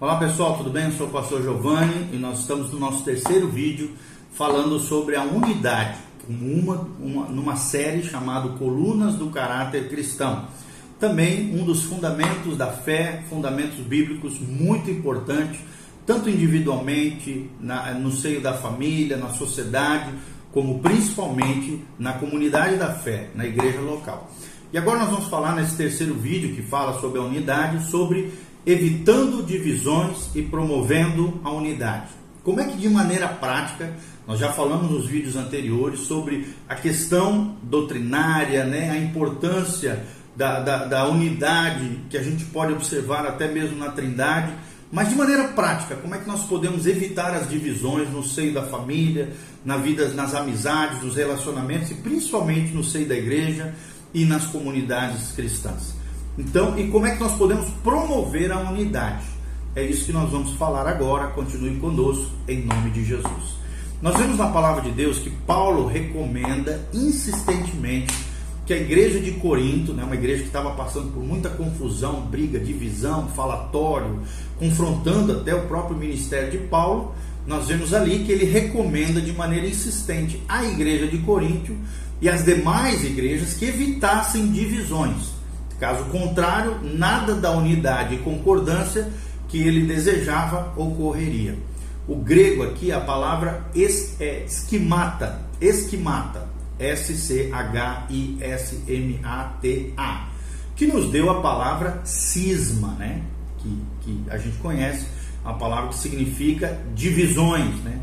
Olá pessoal, tudo bem? Eu sou o pastor Giovanni e nós estamos no nosso terceiro vídeo falando sobre a unidade, uma, uma, numa série chamada Colunas do Caráter Cristão. Também um dos fundamentos da fé, fundamentos bíblicos muito importantes, tanto individualmente, na, no seio da família, na sociedade, como principalmente na comunidade da fé, na igreja local. E agora nós vamos falar nesse terceiro vídeo que fala sobre a unidade, sobre evitando divisões e promovendo a unidade. Como é que de maneira prática, nós já falamos nos vídeos anteriores sobre a questão doutrinária, né, a importância da, da, da unidade que a gente pode observar até mesmo na Trindade, mas de maneira prática, como é que nós podemos evitar as divisões no seio da família, na vida, nas amizades, nos relacionamentos e principalmente no seio da igreja e nas comunidades cristãs. Então, e como é que nós podemos promover a unidade? É isso que nós vamos falar agora. Continue conosco em nome de Jesus. Nós vemos na palavra de Deus que Paulo recomenda insistentemente que a igreja de Corinto, né, uma igreja que estava passando por muita confusão, briga, divisão, falatório, confrontando até o próprio ministério de Paulo, nós vemos ali que ele recomenda de maneira insistente à igreja de Corinto e às demais igrejas que evitassem divisões Caso contrário, nada da unidade e concordância que ele desejava ocorreria. O grego aqui, a palavra es, é esquimata, esquimata, S-C-H-I-S-M-A-T-A, que nos deu a palavra cisma, né? Que, que a gente conhece, a palavra que significa divisões, né?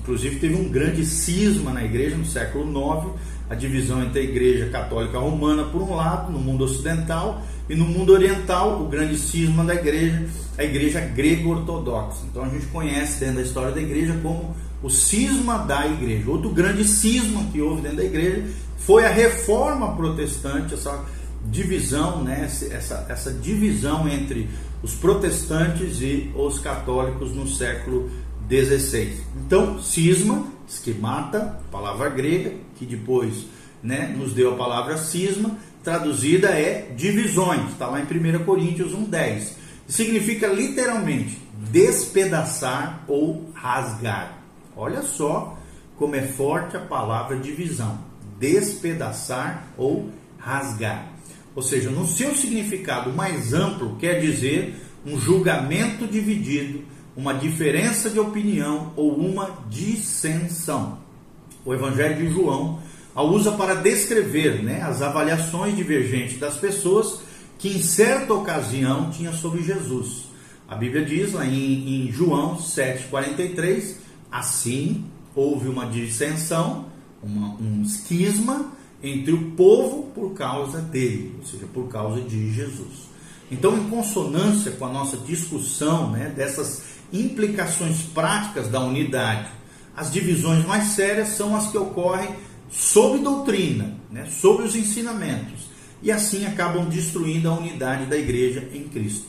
Inclusive teve um grande cisma na igreja no século IX, a divisão entre a igreja católica romana por um lado, no mundo ocidental, e no mundo oriental, o grande cisma da igreja, a igreja grego-ortodoxa. Então a gente conhece dentro da história da igreja como o cisma da igreja. Outro grande cisma que houve dentro da igreja foi a reforma protestante, essa divisão, né, essa, essa divisão entre os protestantes e os católicos no século 16. Então, cisma, esquemata, palavra grega, que depois né, nos deu a palavra cisma, traduzida é divisões, está lá em 1 Coríntios 1,10. Significa literalmente despedaçar ou rasgar. Olha só como é forte a palavra divisão: despedaçar ou rasgar. Ou seja, no seu significado mais amplo, quer dizer um julgamento dividido uma diferença de opinião ou uma dissensão. O Evangelho de João a usa para descrever né, as avaliações divergentes das pessoas que em certa ocasião tinha sobre Jesus. A Bíblia diz lá em, em João 7,43: assim houve uma dissensão, uma, um esquisma entre o povo por causa dele, ou seja, por causa de Jesus. Então, em consonância com a nossa discussão né, dessas implicações práticas da unidade. As divisões mais sérias são as que ocorrem sob doutrina, né, sobre os ensinamentos, e assim acabam destruindo a unidade da igreja em Cristo.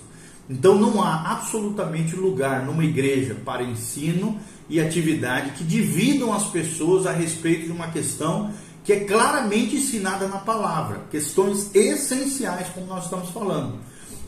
Então não há absolutamente lugar numa igreja para ensino e atividade que dividam as pessoas a respeito de uma questão que é claramente ensinada na palavra, questões essenciais, como nós estamos falando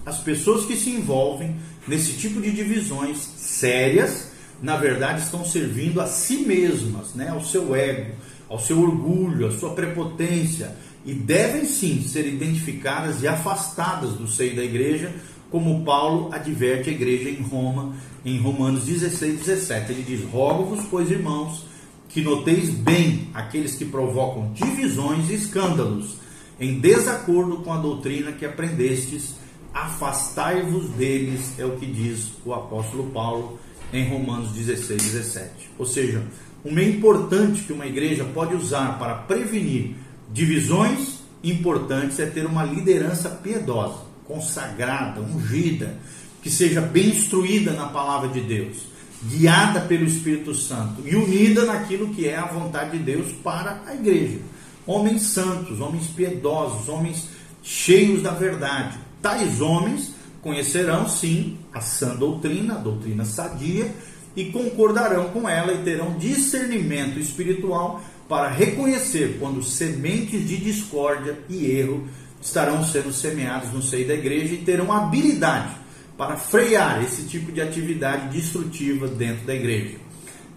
as pessoas que se envolvem nesse tipo de divisões sérias, na verdade, estão servindo a si mesmas, né, ao seu ego, ao seu orgulho, à sua prepotência, e devem sim ser identificadas e afastadas do seio da igreja, como Paulo adverte a igreja em Roma, em Romanos 16, 17. Ele diz: Rogo-vos, pois, irmãos, que noteis bem aqueles que provocam divisões e escândalos, em desacordo com a doutrina que aprendestes afastai-vos deles, é o que diz o apóstolo Paulo em Romanos 16, 17. Ou seja, um meio importante que uma igreja pode usar para prevenir divisões importantes é ter uma liderança piedosa, consagrada, ungida, que seja bem instruída na palavra de Deus, guiada pelo Espírito Santo e unida naquilo que é a vontade de Deus para a igreja. Homens santos, homens piedosos, homens cheios da verdade, Tais homens conhecerão sim a sã doutrina, a doutrina sadia, e concordarão com ela e terão discernimento espiritual para reconhecer quando sementes de discórdia e erro estarão sendo semeados no seio da igreja e terão habilidade para frear esse tipo de atividade destrutiva dentro da igreja.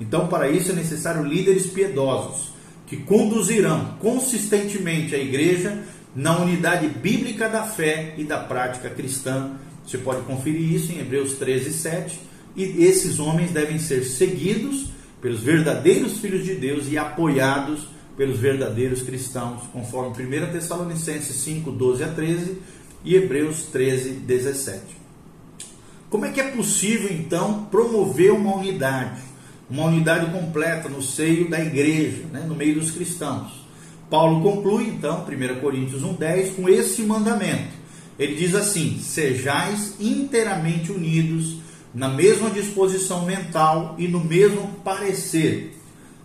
Então, para isso é necessário líderes piedosos que conduzirão consistentemente a igreja na unidade bíblica da fé e da prática cristã. Você pode conferir isso em Hebreus 13, 7. E esses homens devem ser seguidos pelos verdadeiros filhos de Deus e apoiados pelos verdadeiros cristãos, conforme 1 Tessalonicenses 5, 12 a 13 e Hebreus 13, 17. Como é que é possível então promover uma unidade, uma unidade completa no seio da igreja, né, no meio dos cristãos? Paulo conclui então, 1 Coríntios 1,10, com esse mandamento. Ele diz assim: Sejais inteiramente unidos na mesma disposição mental e no mesmo parecer.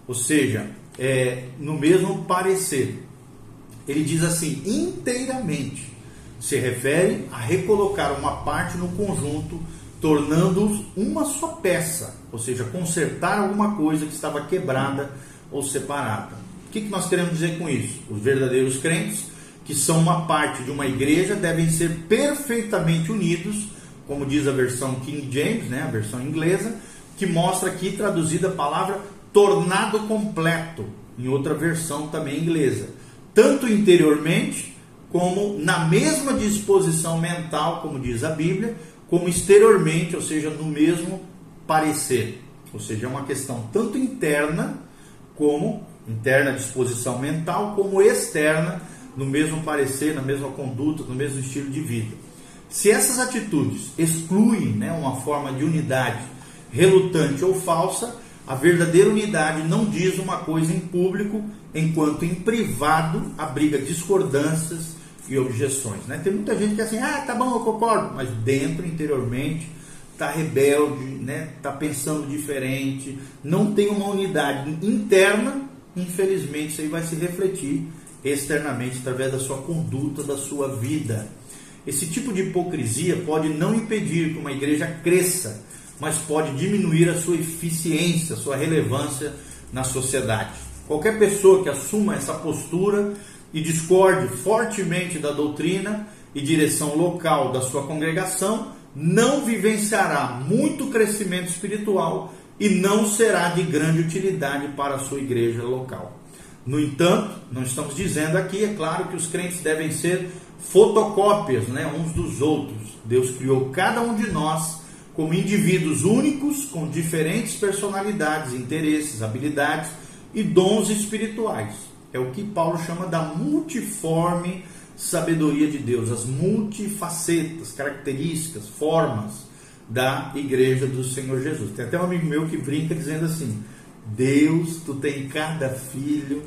Ou seja, é, no mesmo parecer. Ele diz assim, inteiramente. Se refere a recolocar uma parte no conjunto, tornando-os uma só peça, ou seja, consertar alguma coisa que estava quebrada ou separada. O que, que nós queremos dizer com isso? Os verdadeiros crentes, que são uma parte de uma igreja, devem ser perfeitamente unidos, como diz a versão King James, né, a versão inglesa, que mostra aqui traduzida a palavra tornado completo, em outra versão também inglesa, tanto interiormente como na mesma disposição mental, como diz a Bíblia, como exteriormente, ou seja, no mesmo parecer. Ou seja, é uma questão tanto interna como interna disposição mental, como externa no mesmo parecer, na mesma conduta, no mesmo estilo de vida. Se essas atitudes excluem né, uma forma de unidade relutante ou falsa, a verdadeira unidade não diz uma coisa em público, enquanto em privado abriga discordâncias e objeções. Né? Tem muita gente que é assim, ah, tá bom, eu concordo, mas dentro, interiormente, está rebelde, né? Tá pensando diferente, não tem uma unidade interna, infelizmente isso aí vai se refletir externamente através da sua conduta, da sua vida. Esse tipo de hipocrisia pode não impedir que uma igreja cresça mas pode diminuir a sua eficiência, a sua relevância na sociedade. Qualquer pessoa que assuma essa postura e discorde fortemente da doutrina e direção local da sua congregação, não vivenciará muito crescimento espiritual e não será de grande utilidade para a sua igreja local. No entanto, não estamos dizendo aqui, é claro, que os crentes devem ser fotocópias né, uns dos outros. Deus criou cada um de nós como indivíduos únicos com diferentes personalidades, interesses, habilidades e dons espirituais. É o que Paulo chama da multiforme sabedoria de Deus, as multifacetas, características, formas da igreja do Senhor Jesus. Tem até um amigo meu que brinca dizendo assim: Deus, tu tem cada filho,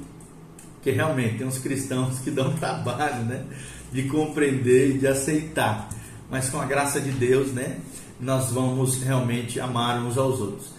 que realmente tem uns cristãos que dão trabalho, né, de compreender e de aceitar. Mas com a graça de Deus, né, nós vamos realmente amar uns aos outros.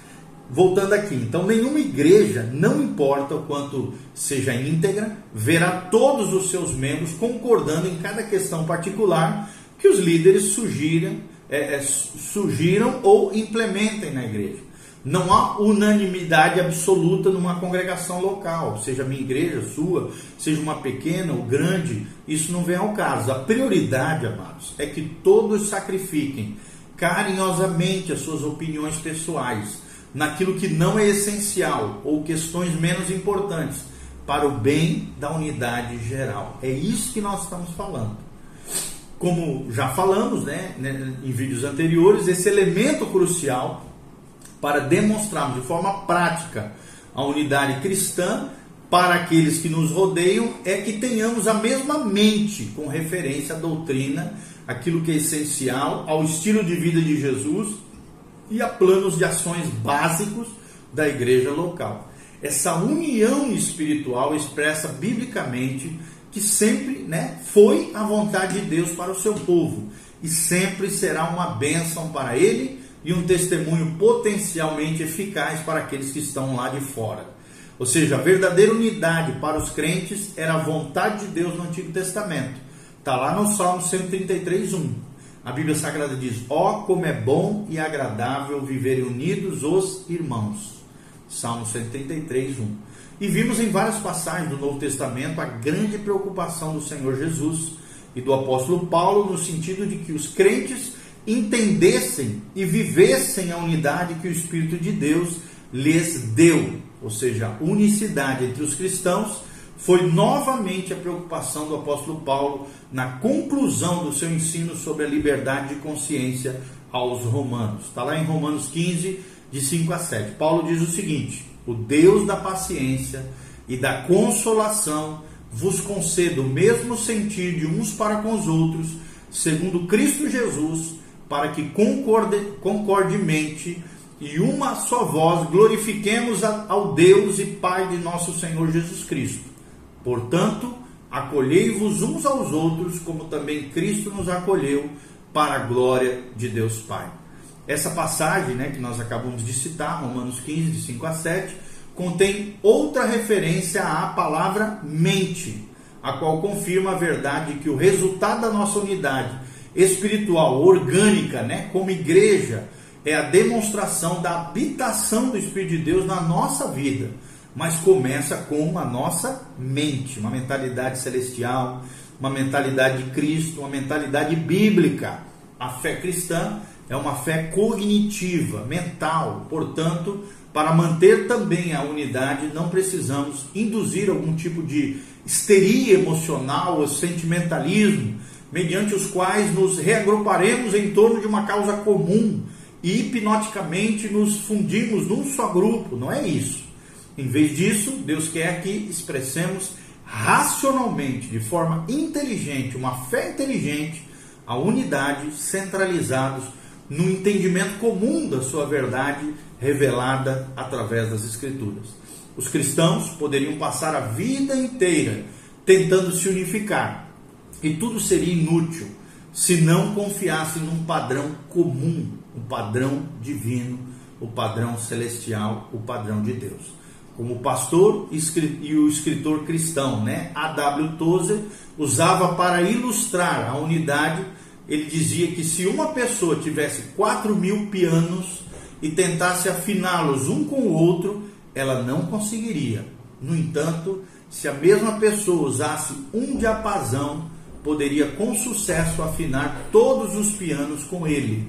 Voltando aqui, então nenhuma igreja, não importa o quanto seja íntegra, verá todos os seus membros concordando em cada questão particular que os líderes sugiram, é, é, sugiram ou implementem na igreja. Não há unanimidade absoluta numa congregação local, seja minha igreja, sua, seja uma pequena ou grande, isso não vem ao caso. A prioridade, amados, é que todos sacrifiquem carinhosamente as suas opiniões pessoais naquilo que não é essencial ou questões menos importantes para o bem da unidade geral. É isso que nós estamos falando. Como já falamos né, né em vídeos anteriores, esse elemento crucial para demonstrarmos de forma prática a unidade cristã para aqueles que nos rodeiam é que tenhamos a mesma mente com referência à doutrina aquilo que é essencial ao estilo de vida de Jesus e a planos de ações básicos da igreja local. Essa união espiritual expressa biblicamente que sempre né, foi a vontade de Deus para o seu povo e sempre será uma bênção para ele e um testemunho potencialmente eficaz para aqueles que estão lá de fora. Ou seja, a verdadeira unidade para os crentes era a vontade de Deus no Antigo Testamento Está lá no Salmo 133, 1. A Bíblia Sagrada diz: Ó, oh, como é bom e agradável viverem unidos os irmãos. Salmo 133, 1. E vimos em várias passagens do Novo Testamento a grande preocupação do Senhor Jesus e do apóstolo Paulo no sentido de que os crentes entendessem e vivessem a unidade que o Espírito de Deus lhes deu, ou seja, a unicidade entre os cristãos foi novamente a preocupação do apóstolo Paulo na conclusão do seu ensino sobre a liberdade de consciência aos romanos. Está lá em Romanos 15, de 5 a 7. Paulo diz o seguinte: O Deus da paciência e da consolação vos conceda o mesmo sentir de uns para com os outros, segundo Cristo Jesus, para que concorde, concordemente e uma só voz glorifiquemos ao Deus e Pai de nosso Senhor Jesus Cristo. Portanto, acolhei-vos uns aos outros, como também Cristo nos acolheu, para a glória de Deus Pai. Essa passagem né, que nós acabamos de citar, Romanos 15, de 5 a 7, contém outra referência à palavra mente, a qual confirma a verdade que o resultado da nossa unidade espiritual, orgânica, né, como igreja, é a demonstração da habitação do Espírito de Deus na nossa vida, mas começa com a nossa mente, uma mentalidade celestial, uma mentalidade de Cristo, uma mentalidade bíblica. A fé cristã é uma fé cognitiva, mental, portanto, para manter também a unidade, não precisamos induzir algum tipo de histeria emocional ou sentimentalismo, mediante os quais nos reagruparemos em torno de uma causa comum e hipnoticamente nos fundimos num só grupo. Não é isso. Em vez disso, Deus quer que expressemos racionalmente, de forma inteligente, uma fé inteligente, a unidade centralizados no entendimento comum da sua verdade revelada através das Escrituras. Os cristãos poderiam passar a vida inteira tentando se unificar e tudo seria inútil se não confiassem num padrão comum, o um padrão divino, o padrão celestial, o padrão de Deus. Como o pastor e o escritor cristão, né, A.W. Tozer, usava para ilustrar a unidade ele dizia que se uma pessoa tivesse 4 mil pianos e tentasse afiná-los um com o outro, ela não conseguiria. No entanto, se a mesma pessoa usasse um diapasão, poderia com sucesso afinar todos os pianos com ele.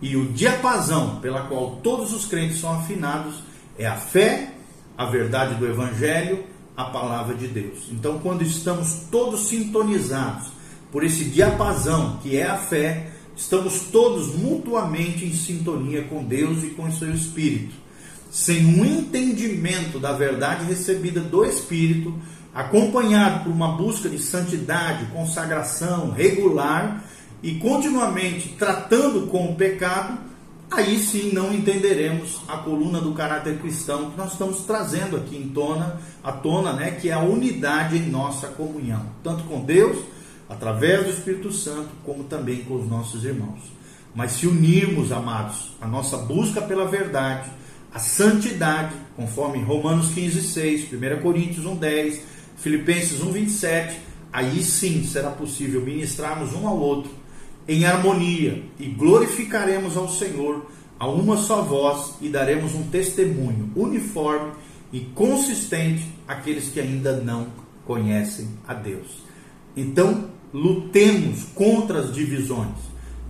E o diapasão pela qual todos os crentes são afinados é a fé, a verdade do Evangelho, a palavra de Deus. Então, quando estamos todos sintonizados por esse diapasão que é a fé, estamos todos mutuamente em sintonia com Deus e com o seu Espírito. Sem um entendimento da verdade recebida do Espírito, acompanhado por uma busca de santidade, consagração regular e continuamente tratando com o pecado, aí sim não entenderemos a coluna do caráter cristão que nós estamos trazendo aqui em tona, à tona, né, que é a unidade em nossa comunhão, tanto com Deus através do Espírito Santo, como também com os nossos irmãos. Mas se unirmos, amados, a nossa busca pela verdade, a santidade, conforme Romanos 15, 6, 1 Coríntios 1, 10, Filipenses 1, 27, aí sim será possível ministrarmos um ao outro em harmonia e glorificaremos ao Senhor a uma só voz e daremos um testemunho uniforme e consistente àqueles que ainda não conhecem a Deus. Então, lutemos contra as divisões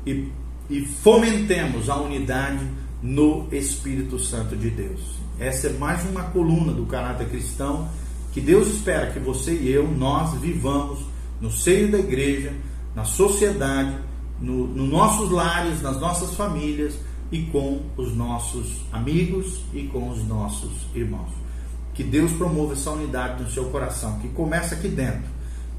e, e fomentemos a unidade no Espírito Santo de Deus. Essa é mais uma coluna do caráter cristão que Deus espera que você e eu, nós vivamos no seio da igreja, na sociedade, nos no nossos lares, nas nossas famílias e com os nossos amigos e com os nossos irmãos. Que Deus promova essa unidade no seu coração, que começa aqui dentro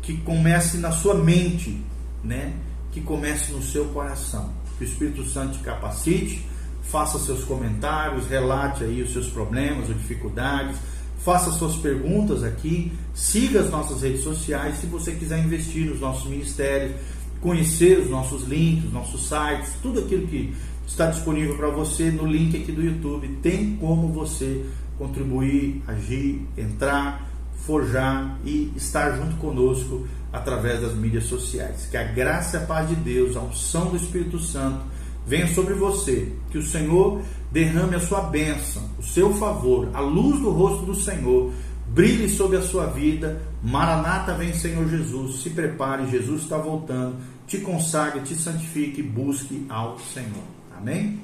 que comece na sua mente, né? Que comece no seu coração. Que o Espírito Santo te capacite, faça seus comentários, relate aí os seus problemas ou dificuldades, faça suas perguntas aqui, siga as nossas redes sociais se você quiser investir nos nossos ministérios, conhecer os nossos links, os nossos sites, tudo aquilo que está disponível para você no link aqui do YouTube. Tem como você contribuir, agir, entrar forjar e estar junto conosco através das mídias sociais. Que a graça e a paz de Deus, a unção do Espírito Santo venha sobre você. Que o Senhor derrame a sua bênção, o seu favor, a luz do rosto do Senhor brilhe sobre a sua vida. Maranata vem, Senhor Jesus. Se prepare, Jesus está voltando. te consagre, te santifique, busque ao Senhor. Amém?